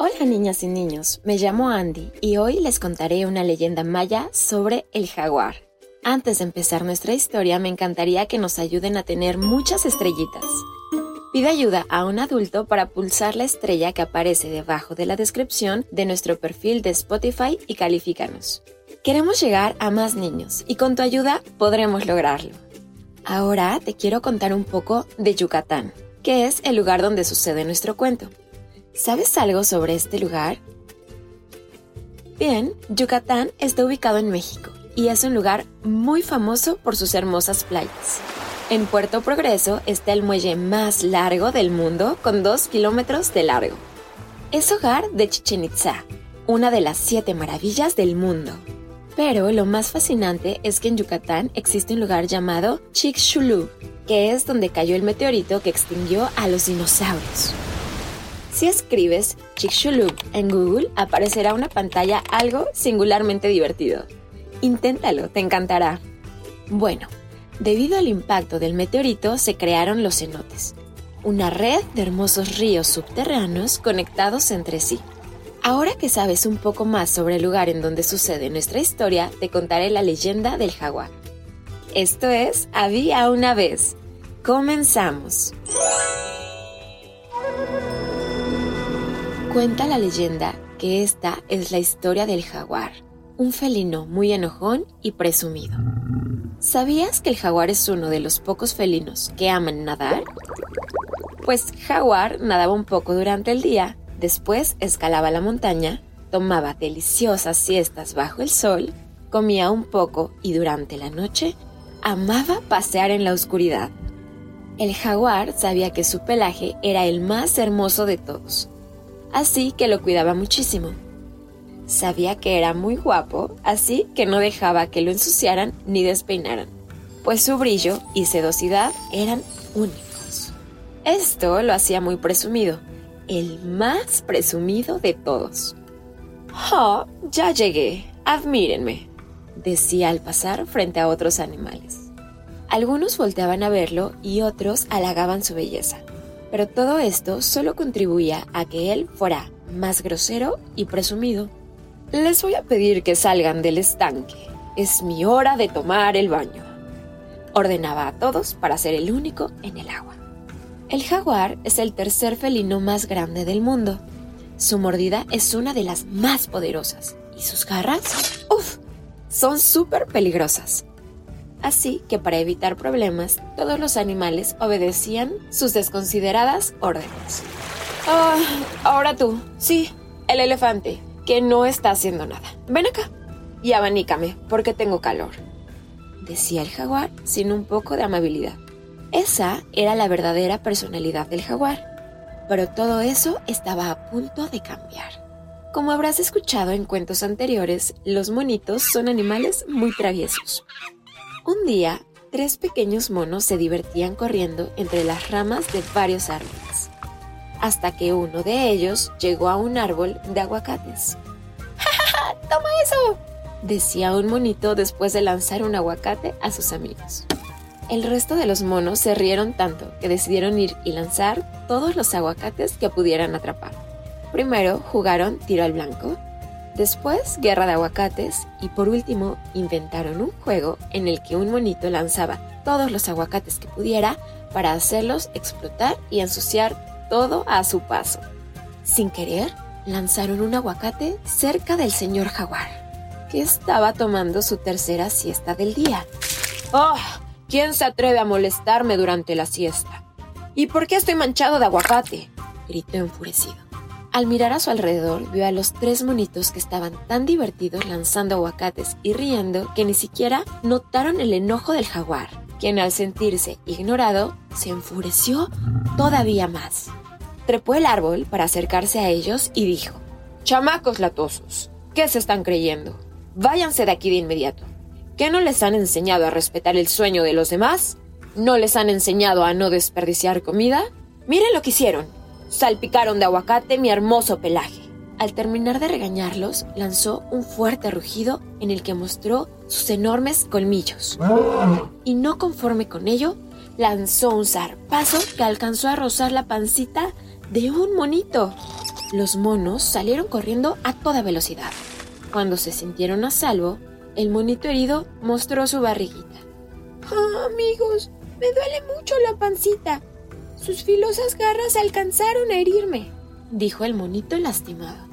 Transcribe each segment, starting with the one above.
Hola niñas y niños, me llamo Andy y hoy les contaré una leyenda maya sobre el jaguar. Antes de empezar nuestra historia me encantaría que nos ayuden a tener muchas estrellitas. Pide ayuda a un adulto para pulsar la estrella que aparece debajo de la descripción de nuestro perfil de Spotify y califícanos. Queremos llegar a más niños y con tu ayuda podremos lograrlo. Ahora te quiero contar un poco de Yucatán, que es el lugar donde sucede nuestro cuento. ¿Sabes algo sobre este lugar? Bien, Yucatán está ubicado en México y es un lugar muy famoso por sus hermosas playas. En Puerto Progreso está el muelle más largo del mundo con 2 kilómetros de largo. Es hogar de Chichen Itza, una de las siete maravillas del mundo. Pero lo más fascinante es que en Yucatán existe un lugar llamado Chicxulub, que es donde cayó el meteorito que extinguió a los dinosaurios. Si escribes Chicxulub en Google, aparecerá una pantalla algo singularmente divertido. Inténtalo, te encantará. Bueno, debido al impacto del meteorito se crearon los cenotes, una red de hermosos ríos subterráneos conectados entre sí. Ahora que sabes un poco más sobre el lugar en donde sucede nuestra historia, te contaré la leyenda del jaguar. Esto es Había una vez. Comenzamos. Cuenta la leyenda que esta es la historia del jaguar, un felino muy enojón y presumido. ¿Sabías que el jaguar es uno de los pocos felinos que aman nadar? Pues Jaguar nadaba un poco durante el día, después escalaba la montaña, tomaba deliciosas siestas bajo el sol, comía un poco y durante la noche amaba pasear en la oscuridad. El jaguar sabía que su pelaje era el más hermoso de todos, así que lo cuidaba muchísimo. Sabía que era muy guapo, así que no dejaba que lo ensuciaran ni despeinaran, pues su brillo y sedosidad eran únicos. Esto lo hacía muy presumido, el más presumido de todos. ¡Oh, ya llegué! ¡Admírenme! decía al pasar frente a otros animales. Algunos volteaban a verlo y otros halagaban su belleza, pero todo esto solo contribuía a que él fuera más grosero y presumido. Les voy a pedir que salgan del estanque. Es mi hora de tomar el baño. Ordenaba a todos para ser el único en el agua. El jaguar es el tercer felino más grande del mundo. Su mordida es una de las más poderosas y sus garras, uff, son súper peligrosas. Así que para evitar problemas, todos los animales obedecían sus desconsideradas órdenes. Ah, ahora tú, sí, el elefante, que no está haciendo nada. Ven acá y abanícame, porque tengo calor. Decía el jaguar sin un poco de amabilidad. Esa era la verdadera personalidad del jaguar. Pero todo eso estaba a punto de cambiar. Como habrás escuchado en cuentos anteriores, los monitos son animales muy traviesos. Un día, tres pequeños monos se divertían corriendo entre las ramas de varios árboles, hasta que uno de ellos llegó a un árbol de aguacates. ¡Ja, ja, ja! ¡Toma eso! decía un monito después de lanzar un aguacate a sus amigos. El resto de los monos se rieron tanto que decidieron ir y lanzar todos los aguacates que pudieran atrapar. Primero jugaron tiro al blanco, después guerra de aguacates y por último inventaron un juego en el que un monito lanzaba todos los aguacates que pudiera para hacerlos explotar y ensuciar todo a su paso. Sin querer, lanzaron un aguacate cerca del señor jaguar, que estaba tomando su tercera siesta del día. ¡Oh! ¿Quién se atreve a molestarme durante la siesta? ¿Y por qué estoy manchado de aguacate? gritó enfurecido. Al mirar a su alrededor, vio a los tres monitos que estaban tan divertidos lanzando aguacates y riendo que ni siquiera notaron el enojo del jaguar, quien al sentirse ignorado se enfureció todavía más. Trepó el árbol para acercarse a ellos y dijo, Chamacos latosos, ¿qué se están creyendo? Váyanse de aquí de inmediato. ¿Qué no les han enseñado a respetar el sueño de los demás? ¿No les han enseñado a no desperdiciar comida? Miren lo que hicieron salpicaron de aguacate mi hermoso pelaje. Al terminar de regañarlos, lanzó un fuerte rugido en el que mostró sus enormes colmillos. Y no conforme con ello, lanzó un zarpazo que alcanzó a rozar la pancita de un monito. Los monos salieron corriendo a toda velocidad. Cuando se sintieron a salvo, el monito herido mostró su barriguita. Ah, amigos, me duele mucho la pancita. Sus filosas garras alcanzaron a herirme, dijo el monito lastimado.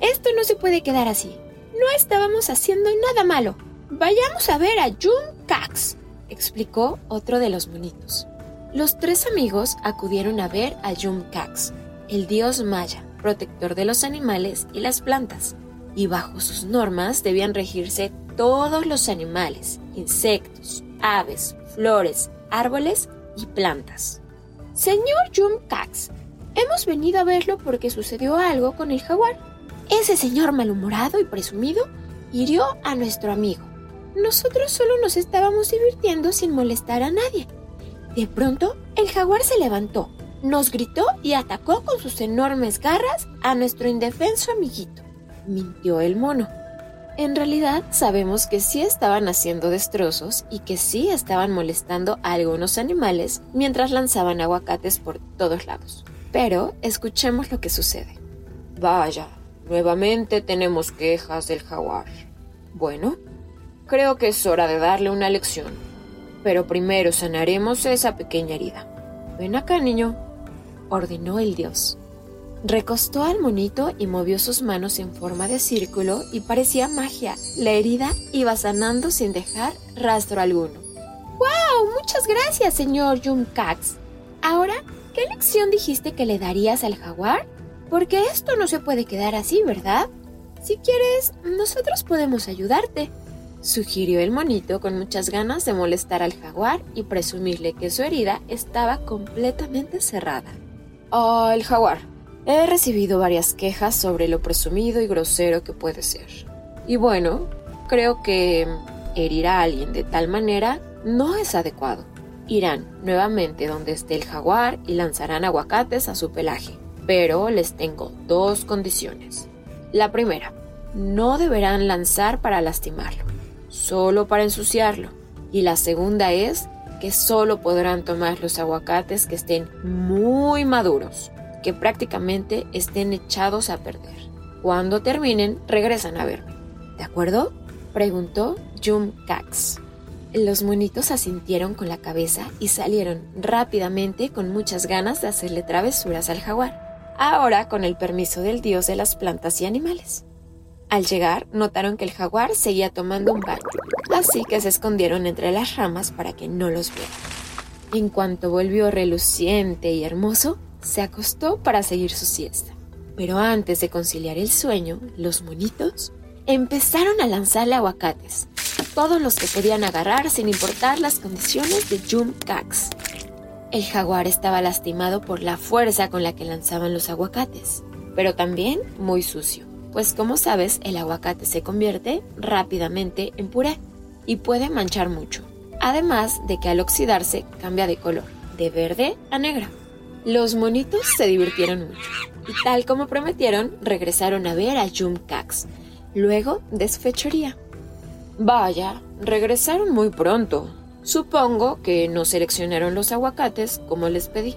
Esto no se puede quedar así. No estábamos haciendo nada malo. Vayamos a ver a Jun Cax, explicó otro de los monitos. Los tres amigos acudieron a ver a Jun Cax, el dios maya, protector de los animales y las plantas, y bajo sus normas debían regirse todos los animales, insectos, aves, flores, árboles y plantas. Señor Jum Cax, hemos venido a verlo porque sucedió algo con el jaguar. Ese señor malhumorado y presumido hirió a nuestro amigo. Nosotros solo nos estábamos divirtiendo sin molestar a nadie. De pronto, el jaguar se levantó, nos gritó y atacó con sus enormes garras a nuestro indefenso amiguito. Mintió el mono. En realidad sabemos que sí estaban haciendo destrozos y que sí estaban molestando a algunos animales mientras lanzaban aguacates por todos lados. Pero escuchemos lo que sucede. Vaya, nuevamente tenemos quejas del jaguar. Bueno, creo que es hora de darle una lección. Pero primero sanaremos esa pequeña herida. Ven acá, niño, ordenó el dios. Recostó al monito y movió sus manos en forma de círculo y parecía magia. La herida iba sanando sin dejar rastro alguno. ¡Wow! Muchas gracias, señor Jumcax. Ahora, ¿qué lección dijiste que le darías al jaguar? Porque esto no se puede quedar así, ¿verdad? Si quieres, nosotros podemos ayudarte. Sugirió el monito con muchas ganas de molestar al jaguar y presumirle que su herida estaba completamente cerrada. Ah, el jaguar, He recibido varias quejas sobre lo presumido y grosero que puede ser. Y bueno, creo que herir a alguien de tal manera no es adecuado. Irán nuevamente donde esté el jaguar y lanzarán aguacates a su pelaje. Pero les tengo dos condiciones. La primera, no deberán lanzar para lastimarlo, solo para ensuciarlo. Y la segunda es que solo podrán tomar los aguacates que estén muy maduros que prácticamente estén echados a perder. Cuando terminen, regresan a verme. ¿De acuerdo? Preguntó Jum Cax. Los monitos asintieron con la cabeza y salieron rápidamente con muchas ganas de hacerle travesuras al jaguar, ahora con el permiso del dios de las plantas y animales. Al llegar, notaron que el jaguar seguía tomando un baño, así que se escondieron entre las ramas para que no los vieran. En cuanto volvió reluciente y hermoso, se acostó para seguir su siesta. Pero antes de conciliar el sueño, los monitos empezaron a lanzarle aguacates, todos los que podían agarrar sin importar las condiciones de Jum Cax. El jaguar estaba lastimado por la fuerza con la que lanzaban los aguacates, pero también muy sucio, pues como sabes, el aguacate se convierte rápidamente en puré y puede manchar mucho, además de que al oxidarse cambia de color, de verde a negro. Los monitos se divirtieron mucho y tal como prometieron, regresaron a ver a Jum Cax, luego de su fechoría. Vaya, regresaron muy pronto. Supongo que no seleccionaron los aguacates como les pedí.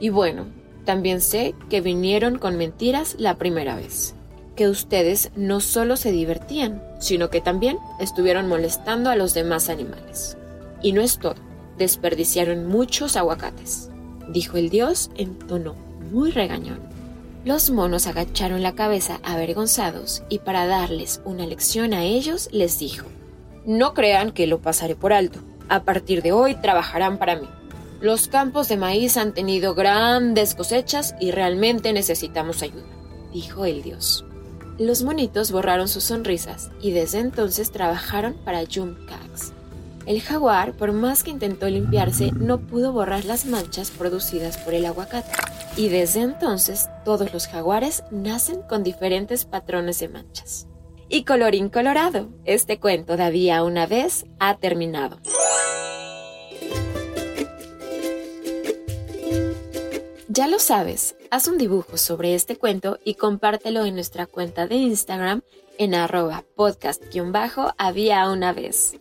Y bueno, también sé que vinieron con mentiras la primera vez. Que ustedes no solo se divertían, sino que también estuvieron molestando a los demás animales. Y no es todo, desperdiciaron muchos aguacates dijo el dios en tono muy regañón. Los monos agacharon la cabeza avergonzados y para darles una lección a ellos les dijo, No crean que lo pasaré por alto. A partir de hoy trabajarán para mí. Los campos de maíz han tenido grandes cosechas y realmente necesitamos ayuda, dijo el dios. Los monitos borraron sus sonrisas y desde entonces trabajaron para Jumkax. El jaguar, por más que intentó limpiarse, no pudo borrar las manchas producidas por el aguacate. Y desde entonces todos los jaguares nacen con diferentes patrones de manchas. Y colorín colorado, este cuento de había una vez ha terminado. Ya lo sabes, haz un dibujo sobre este cuento y compártelo en nuestra cuenta de Instagram en arroba podcast-había una vez.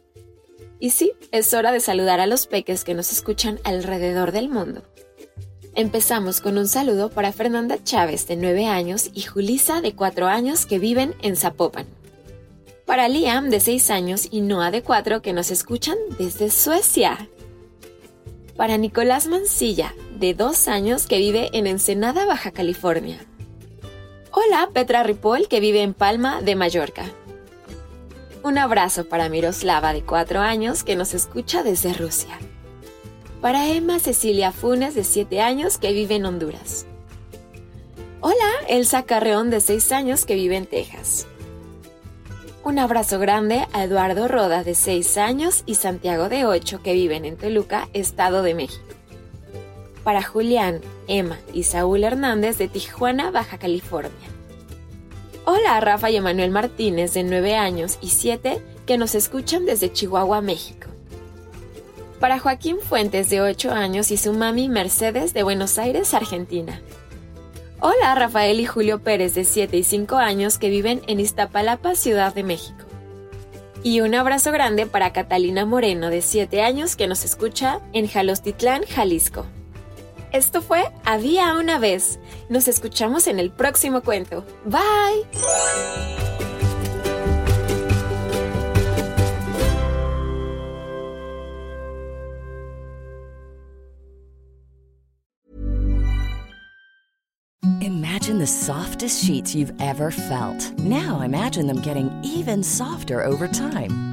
Y sí, es hora de saludar a los peques que nos escuchan alrededor del mundo. Empezamos con un saludo para Fernanda Chávez, de 9 años, y Julisa, de 4 años, que viven en Zapopan. Para Liam, de 6 años, y Noah, de 4, que nos escuchan desde Suecia. Para Nicolás Mancilla, de 2 años, que vive en Ensenada, Baja California. Hola, Petra Ripoll, que vive en Palma, de Mallorca. Un abrazo para Miroslava, de 4 años, que nos escucha desde Rusia para Emma Cecilia Funes, de 7 años, que vive en Honduras. Hola, Elsa Carreón, de 6 años, que vive en Texas. Un abrazo grande a Eduardo Roda, de 6 años, y Santiago, de 8, que viven en Toluca, Estado de México. Para Julián, Emma y Saúl Hernández, de Tijuana, Baja California. Hola a Rafa y Emanuel Martínez, de 9 años y 7, que nos escuchan desde Chihuahua, México. Para Joaquín Fuentes, de 8 años, y su mami Mercedes, de Buenos Aires, Argentina. Hola Rafael y Julio Pérez, de 7 y 5 años, que viven en Iztapalapa, Ciudad de México. Y un abrazo grande para Catalina Moreno, de 7 años, que nos escucha en Jalostitlán, Jalisco. Esto fue Había una vez. Nos escuchamos en el próximo cuento. Bye. Imagine the softest sheets you've ever felt. Now imagine them getting even softer over time.